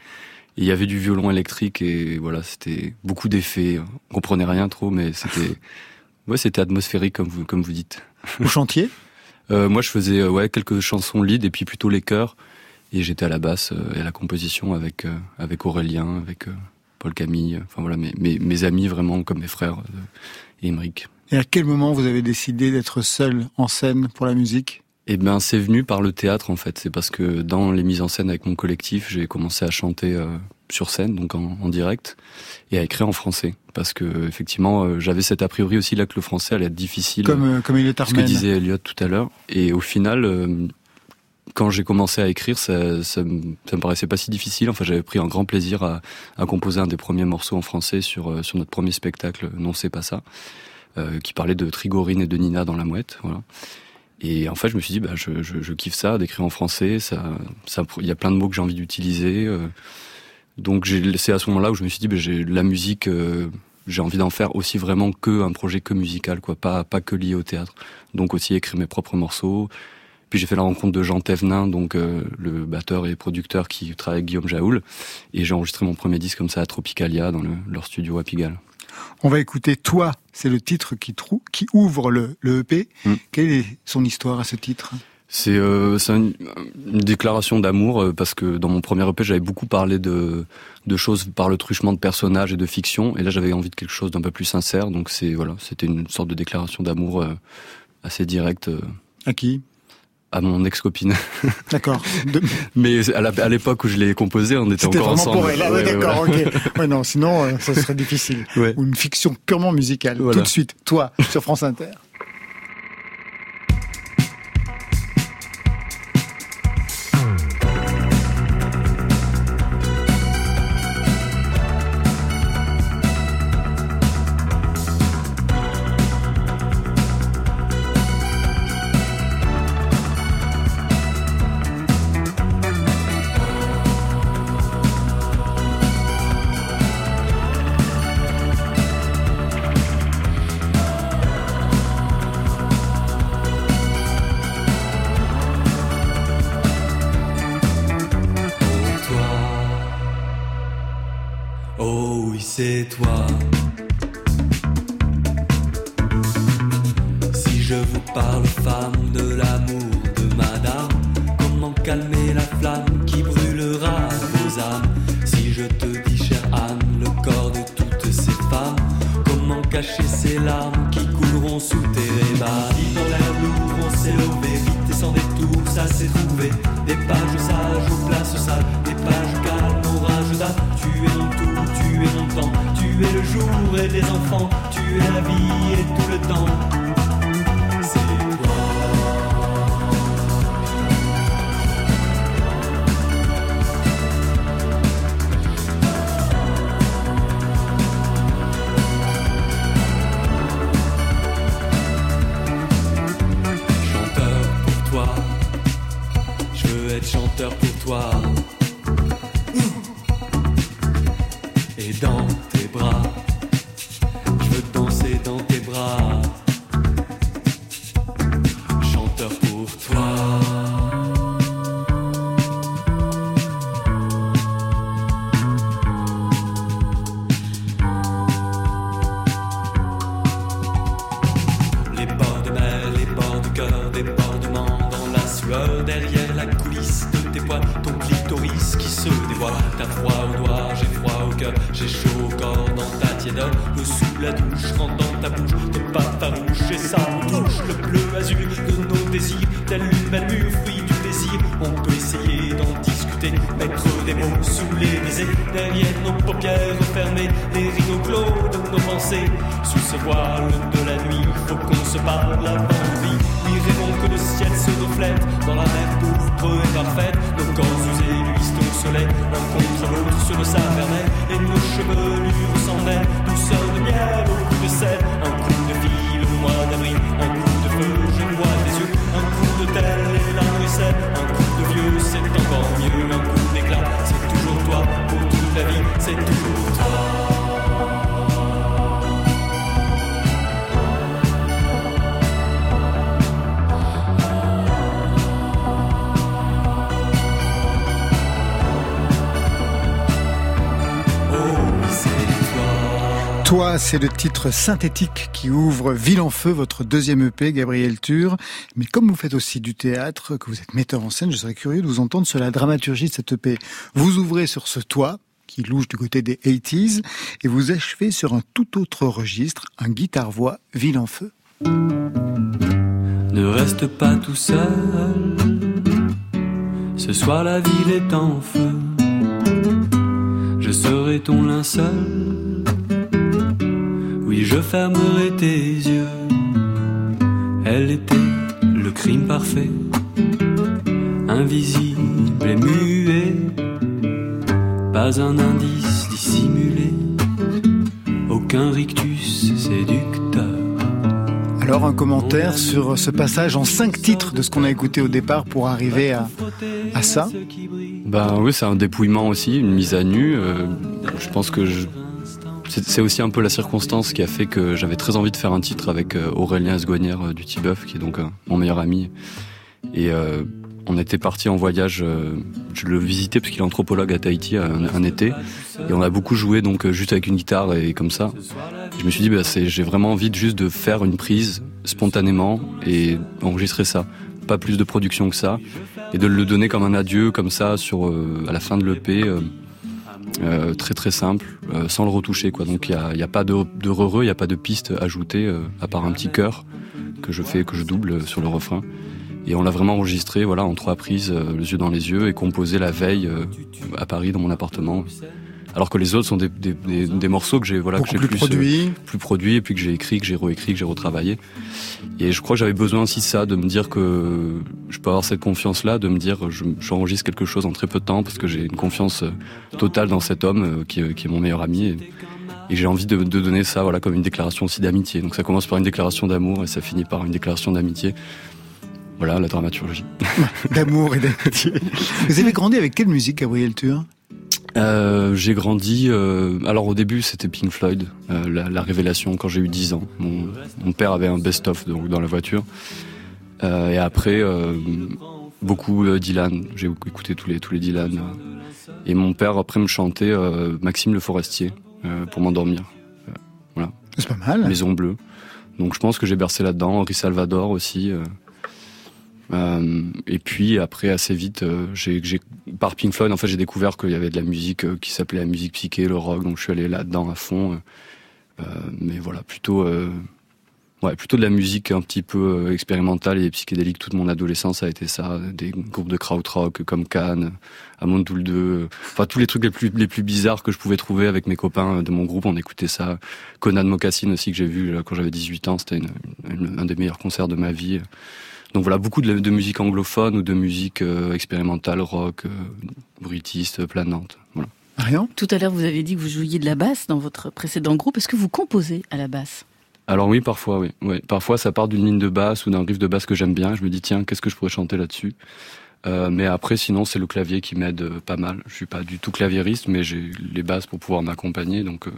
il y avait du violon électrique et voilà, c'était beaucoup d'effets. On comprenait rien trop, mais c'était, ouais, c'était atmosphérique comme vous, comme vous dites. Vous chantiez? Euh, Moi, je faisais ouais quelques chansons lead et puis plutôt les chœurs. Et j'étais à la basse euh, et à la composition avec euh, avec Aurélien, avec euh, Paul Camille, enfin voilà mes, mes, mes amis vraiment comme mes frères et Emeric. Et à quel moment vous avez décidé d'être seul en scène pour la musique? Eh ben c'est venu par le théâtre en fait. C'est parce que dans les mises en scène avec mon collectif, j'ai commencé à chanter euh, sur scène, donc en, en, direct, et à écrire en français. Parce que effectivement, euh, j'avais cet a priori aussi là que le français allait être difficile. Comme euh, comme il est Ce que disait Elliot tout à l'heure. Et au final quand j'ai commencé à écrire, ça, ça, me, ça me paraissait pas si difficile. Enfin, j'avais pris un grand plaisir à, à, composer un des premiers morceaux en français sur euh, sur notre premier spectacle. Non, c'est pas ça, euh, qui parlait de Trigorine et de Nina dans la mouette. Voilà. Et en fait, je me suis dit, bah, je, kiffe ça, d'écrire en français. Ça, il y a plein de mots que j'ai envie d'utiliser. Euh, donc, c'est à ce moment-là où je me suis dit, bah, j'ai la musique. Euh, j'ai envie d'en faire aussi vraiment que un projet que musical, quoi, pas pas que lié au théâtre. Donc aussi écrire mes propres morceaux, puis j'ai fait la rencontre de Jean Thévenin, donc le batteur et producteur qui travaille avec Guillaume Jaoul. Et j'ai enregistré mon premier disque comme ça à Tropicalia, dans le, leur studio à Pigalle. On va écouter Toi, c'est le titre qui, trou, qui ouvre le, le EP. Mm. Quelle est son histoire à ce titre? C'est euh, une, une, déclaration d'amour euh, parce que dans mon premier EP j'avais beaucoup parlé de, de choses par le truchement de personnages et de fiction et là j'avais envie de quelque chose d'un peu plus sincère donc c'est voilà c'était une sorte de déclaration d'amour euh, assez directe. À qui? À mon ex-copine. D'accord. De... Mais à l'époque où je l'ai composé, on était, encore ensemble. Pour elle. Ah, ouais, d'accord, ok. Ouais, non, sinon, euh, ça serait difficile. Ouais. Ou une fiction purement musicale. Voilà. Tout de suite, toi, sur France Inter. C'est toi. Si je vous parle, femme, de ça me touche. Le bleu azur de nos désirs, tel une belle mûre, fruit du plaisir. On peut essayer d'en discuter mettre des mots sous les baisers, derrière nos paupières fermées, les rideaux clos de nos pensées. Sous ce voile de la nuit, faut qu'on se parle avant la vie. Irez que le ciel se reflète dans la mer pourpre et parfaite. Nos corps usés luisent au soleil, l'un contre l'autre sur le sable et nos chevelures s'en mêlent, douceur de miel au coup de sel, un coup de mois d'avril, un coup de feu, je vois tes yeux, un coup de tel et la ruisselle, un coup de vieux, c'est encore mieux, un coup d'éclat, c'est toujours toi, pour toute la vie, c'est toujours toi. Toi, c'est le titre synthétique qui ouvre Ville en feu, votre deuxième EP, Gabriel Tur. Mais comme vous faites aussi du théâtre, que vous êtes metteur en scène, je serais curieux de vous entendre sur la dramaturgie de cette EP. Vous ouvrez sur ce toit, qui louche du côté des 80s, et vous achevez sur un tout autre registre, un guitare-voix, Ville en feu. Ne reste pas tout seul. Ce soir la ville est en feu. Je serai ton linceul. Oui, je fermerai tes yeux. Elle était le crime parfait, invisible et muet. Pas un indice dissimulé, aucun rictus séducteur. Alors un commentaire sur ce passage en cinq titres de ce qu'on a écouté au départ pour arriver à, à ça Ben oui, c'est un dépouillement aussi, une mise à nu. Euh, je pense que je... c'est aussi un peu la circonstance qui a fait que j'avais très envie de faire un titre avec euh, Aurélien Esguanière euh, du Tibeuf, qui est donc euh, mon meilleur ami. Et euh, on était parti en voyage, je le visitais parce qu'il est anthropologue à Tahiti un, un été, et on a beaucoup joué donc juste avec une guitare et comme ça. Je me suis dit, bah, j'ai vraiment envie de juste de faire une prise spontanément et enregistrer ça. Pas plus de production que ça. Et de le donner comme un adieu, comme ça, sur, euh, à la fin de l'EP. Euh, très très simple, euh, sans le retoucher quoi. Donc il y a, pas de, de il y a pas de piste ajoutée euh, à part un petit chœur que je fais, que je double sur le refrain. Et on l'a vraiment enregistré, voilà, en trois prises, les yeux dans les yeux, et composé la veille à Paris dans mon appartement. Alors que les autres sont des, des, des, des morceaux que j'ai voilà que j'ai plus plus, euh, produits. plus produits et puis que j'ai écrit, que j'ai réécrit, que j'ai retravaillé. Et je crois que j'avais besoin aussi de ça, de me dire que je peux avoir cette confiance-là, de me dire je- j'enregistre quelque chose en très peu de temps parce que j'ai une confiance euh, totale dans cet homme euh, qui, est- qui est mon meilleur ami. Et, et j'ai envie de, de donner ça voilà comme une déclaration aussi d'amitié. Donc ça commence par une déclaration d'amour et ça finit par une déclaration d'amitié. Voilà la dramaturgie. D'amour et d'amitié. Vous avez grandi avec quelle musique, Gabriel Tur? Euh, j'ai grandi. euh, alors au début, c'était Pink Floyd, euh, la, la révélation quand j'ai eu 10 ans. Mon, mon père avait un best-of donc dans la voiture. Et après, beaucoup Dylan. J'ai écouté tous les tous les Dylan. Et mon père après me chantait Maxime Le Forestier pour m'endormir. Voilà. C'est pas mal. Maison Bleue. Donc je pense que j'ai bercé là-dedans. Henri Salvador aussi. Euh. Et puis après assez vite, euh, j'ai, par Pink Floyd, en fait, j'ai découvert qu'il y avait de la musique euh, qui s'appelait la musique psyché, le rock, donc je suis allé là-dedans à fond. euh. Mais voilà, plutôt, euh, ouais, plutôt de la musique un petit peu expérimentale et psychédélique. Toute mon adolescence a été ça, des groupes de krautrock comme Cannes, Amondoul 2, euh, enfin tous les trucs les plus les plus bizarres que je pouvais trouver avec mes copains de mon groupe. On écoutait ça. Conan Mocassin aussi que j'ai vu quand j'avais 18 ans, c'était un des meilleurs concerts de ma vie. Donc voilà, beaucoup de, de musique anglophone ou de musique euh, expérimentale, rock, euh, bruitiste, planante. Voilà. Rien Tout à l'heure, vous avez dit que vous jouiez de la basse dans votre précédent groupe. Est-ce que vous composez à la basse? Alors oui, parfois, oui. Parfois, ça part d'une ligne de basse ou d'un riff de basse que j'aime bien. Je me dis, tiens, qu'est-ce que je pourrais chanter là-dessus? Euh, Mais après, sinon, c'est le clavier qui m'aide euh, pas mal. Je suis pas du tout claviériste, mais j'ai les basses pour pouvoir m'accompagner. Donc, euh,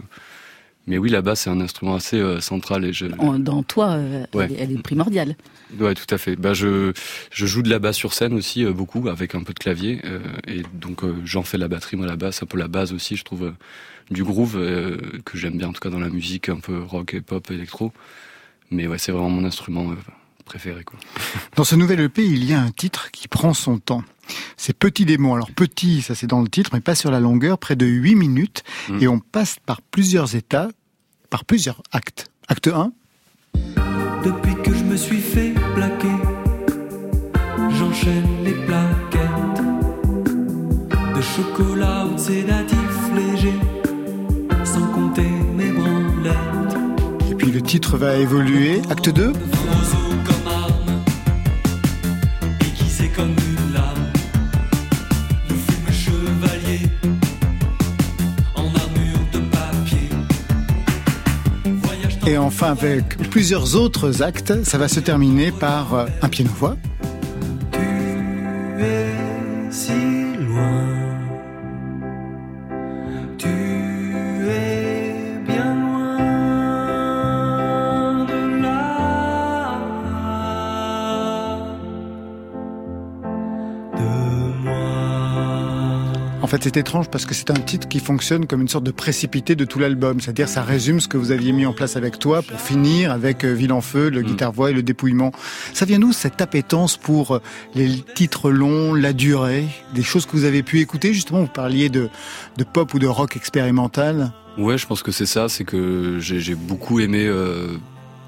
mais oui, la basse c'est un instrument assez euh, central et je. En- Dans toi, euh, Ouais. elle, est- elle est primordiale. Ouais, tout à fait. Bah, je, je joue de la basse sur scène aussi, euh, beaucoup, avec un peu de clavier. euh, et donc, euh, j'en fais la batterie, moi, la basse, un peu la base aussi, je trouve, euh, du groove, euh, que j'aime bien, en tout cas, dans la musique, un peu rock et pop, électro. Mais ouais, c'est vraiment mon instrument euh, préféré, quoi. Dans ce nouvel EP, il y a un titre qui prend son temps. C'est Petit démon. Alors petit, ça c'est dans le titre, mais pas sur la longueur, près de 8 minutes. Et on passe par plusieurs états, par plusieurs actes. Acte 1, Depuis que je me suis fait plaquer, j'enchaîne les plaquettes. de chocolat ou de sédatif léger, sans compter mes branlettes. Et puis le titre va évoluer. Acte 2 Roseau comme arme, comme une Et enfin, avec plusieurs autres actes, ça va se terminer par euh, un piano-voix. Fait, c'est étrange parce que c'est un titre qui fonctionne comme une sorte de précipité de tout l'album. C'est-à-dire, ça résume ce que vous aviez mis en place avec toi pour finir avec euh, Ville en feu, le guitare-voix et le dépouillement. Ça vient d'où cette appétence pour euh, les titres longs, la durée, des choses que vous avez pu écouter? Justement, vous parliez de, de pop ou de rock expérimental. Ouais, je pense que c'est ça, c'est que j'ai j'ai beaucoup aimé euh,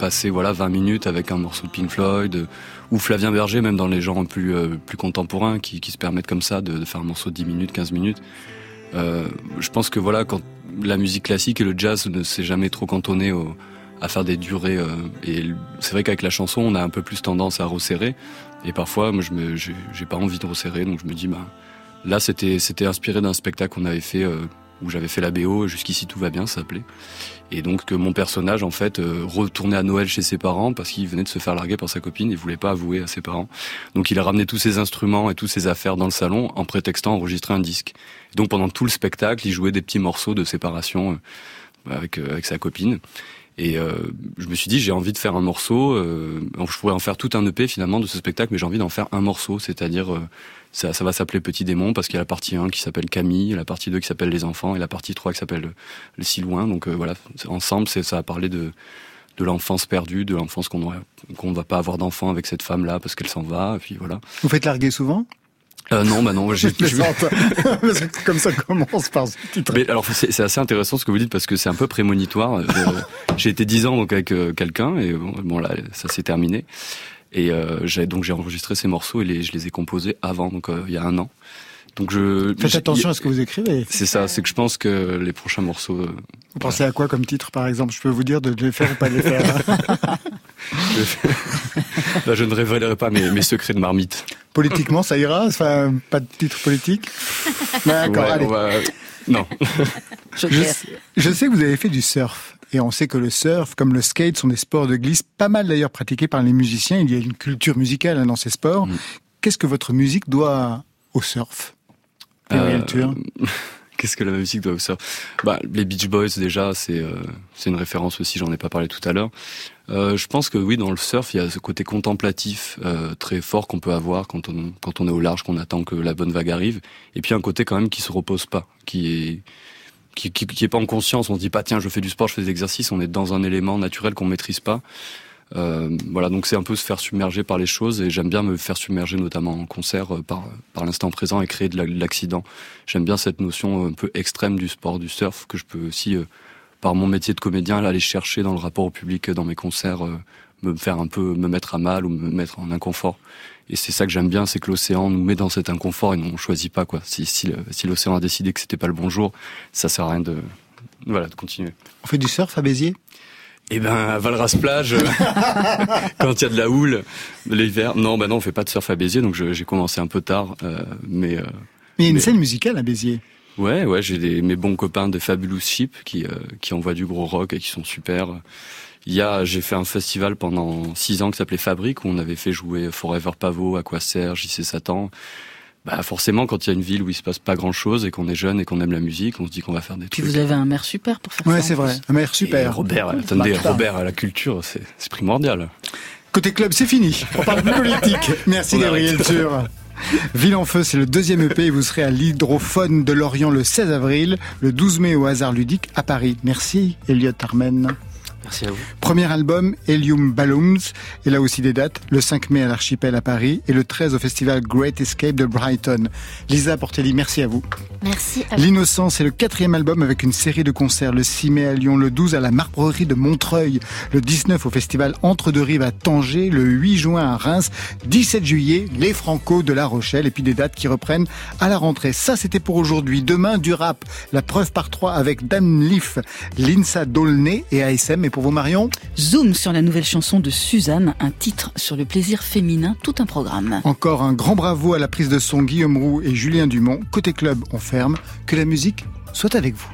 passer voilà 20 minutes avec un morceau de Pink Floyd euh, ou Flavien Berger, même dans les genres plus euh, plus contemporains qui, qui se permettent comme ça de, faire un morceau de 10 minutes, 15 minutes. Euh, je pense que voilà, quand la musique classique et le jazz ne s'est jamais trop cantonné à faire des durées, et c'est vrai qu'avec la chanson, on a un peu plus tendance à resserrer, et parfois, moi, je me, j'ai pas envie de resserrer, donc je me dis, bah, là, c'était, c'était inspiré d'un spectacle qu'on avait fait, où j'avais fait la BO, jusqu'ici tout va bien, ça s'appelait. Et donc que mon personnage, en fait, euh, retournait à Noël chez ses parents parce qu'il venait de se faire larguer par sa copine, il voulait pas avouer à ses parents. Donc il a ramené tous ses instruments et toutes ses affaires dans le salon en prétextant enregistrer un disque. Et donc pendant tout le spectacle, il jouait des petits morceaux de séparation euh, avec, euh, avec sa copine. Et euh, je me suis dit, j'ai envie de faire un morceau. Euh, je pourrais en faire tout un EP finalement de ce spectacle, mais j'ai envie d'en faire un morceau, c'est-à-dire ça, ça va s'appeler Petit Démon parce qu'il y a la partie 1 qui s'appelle Camille, la partie 2 qui s'appelle Les Enfants et la partie 3 qui s'appelle Le Si Loin. Donc voilà, ensemble, c'est ça va parler de de l'enfance perdue, de l'enfance qu'on ne va pas avoir d'enfant avec cette femme-là parce qu'elle s'en va. Et puis voilà. Vous faites larguer souvent? Euh, non, bah non, j'ai Comme ça commence par ce titre. Mais alors c'est assez intéressant ce que vous dites parce que c'est un peu prémonitoire. Euh, j'ai été dix ans donc avec euh, quelqu'un et bon, bon, là ça s'est terminé. Et euh, j'ai donc j'ai enregistré ces morceaux et les, je les ai composés avant donc il y a un an. Donc je Faites attention à ce que vous écrivez. C'est ça, c'est que je pense que les prochains morceaux. Vous pensez à quoi comme titre, par exemple? Je peux vous dire de les faire ou pas les faire. là, je ne révélerai pas mes, mes secrets de marmite. Politiquement, ça ira Enfin, pas de titre politique D'accord, Ouais, allez. on va- Non. Je, je sais que vous avez fait du surf. Et on sait que le surf, comme le skate, sont des sports de glisse pas mal d'ailleurs pratiqués par les musiciens. Il y a une culture musicale hein, dans ces sports. Mm. Qu'est-ce que votre musique doit au surf? Euh, Qu'est-ce que la musique doit au surf Bah, les Beach Boys déjà, c'est euh, une référence aussi. J'en ai pas parlé tout à l'heure. Euh, je pense que oui, dans le surf, il y a ce côté contemplatif euh, très fort qu'on peut avoir quand on quand on est au large, qu'on attend que la bonne vague arrive. Et puis un côté quand même qui se repose pas, qui est qui, qui, qui est pas en conscience. On se dit pas tiens, je fais du sport, je fais des exercices. On est dans un élément naturel qu'on maîtrise pas. Euh, voilà, donc c'est un peu se faire submerger par les choses et j'aime bien me faire submerger notamment en concert euh, par par l'instant présent et créer de la- de l'accident. J'aime bien cette notion un peu extrême du sport du surf que je peux aussi euh, par mon métier de comédien aller chercher dans le rapport au public euh, dans mes concerts euh, me faire un peu me mettre à mal ou me mettre en inconfort. Et c'est ça que j'aime bien, c'est que l'océan nous met dans cet inconfort et on choisit pas quoi. Si si, si l'océan a décidé que c'était pas le bon jour, ça sert à rien de voilà de continuer. On fait du surf à Béziers? Eh ben, à Valras plage, quand il y a de la houle, l'hiver. Non, bah non, on fait pas de surf à Béziers, donc j'ai commencé un peu tard, euh, mais. euh, Mais il y a une mais- scène musicale à Béziers. Ouais, ouais, j'ai des, mes bons copains de Fabulous Ship qui, euh, qui envoient du gros rock et qui sont super. Il y a, j'ai fait un festival pendant six ans qui s'appelait Fabrique où on avait fait jouer Forever Pavot, Aquaser, JC Satan. Bah, forcément, quand il y a une ville où il se passe pas grand chose et qu'on est jeune et qu'on aime la musique, on se dit qu'on va faire des Puis trucs. vous avez un maire super pour faire Ouais, ça. c'est en vrai. Un maire super. Et Robert, attendez. Robert à la culture, c'est, c'est primordial. Côté club, c'est fini. On parle plus politique. Merci Gabriel. Tur. Ville en feu, c'est le deuxième EP et vous serez à l'Hydrophone de Lorient le 16 avril, le 12 mai au hasard ludique à Paris. Merci Elliot Armen. Merci à vous. Premier album, Helium Balloons, et là aussi des dates, le 5 mai à l'Archipel à Paris et le 13 au festival Great Escape de Brighton. Lisa Portelli, merci à vous. Merci à vous. L'Innocence est le quatrième album avec une série de concerts, le 6 mai à Lyon, le 12 à la Marbrerie de Montreuil, le 19 au festival Entre deux Rives à Tanger, le 8 juin à Reims, 17 juillet, les Franco de La Rochelle, et puis des dates qui reprennent à la rentrée. Ça, c'était pour aujourd'hui. Demain, du rap, la preuve par trois avec Dan Leaf, Linsa Dolnay et ASM. Et pour vous, Marion Zoom sur la nouvelle chanson de Suzanne, un titre sur le plaisir féminin, tout un programme. Encore un grand bravo à la prise de son Guillaume Roux et Julien Dumont. Côté club, on ferme. Que la musique soit avec vous.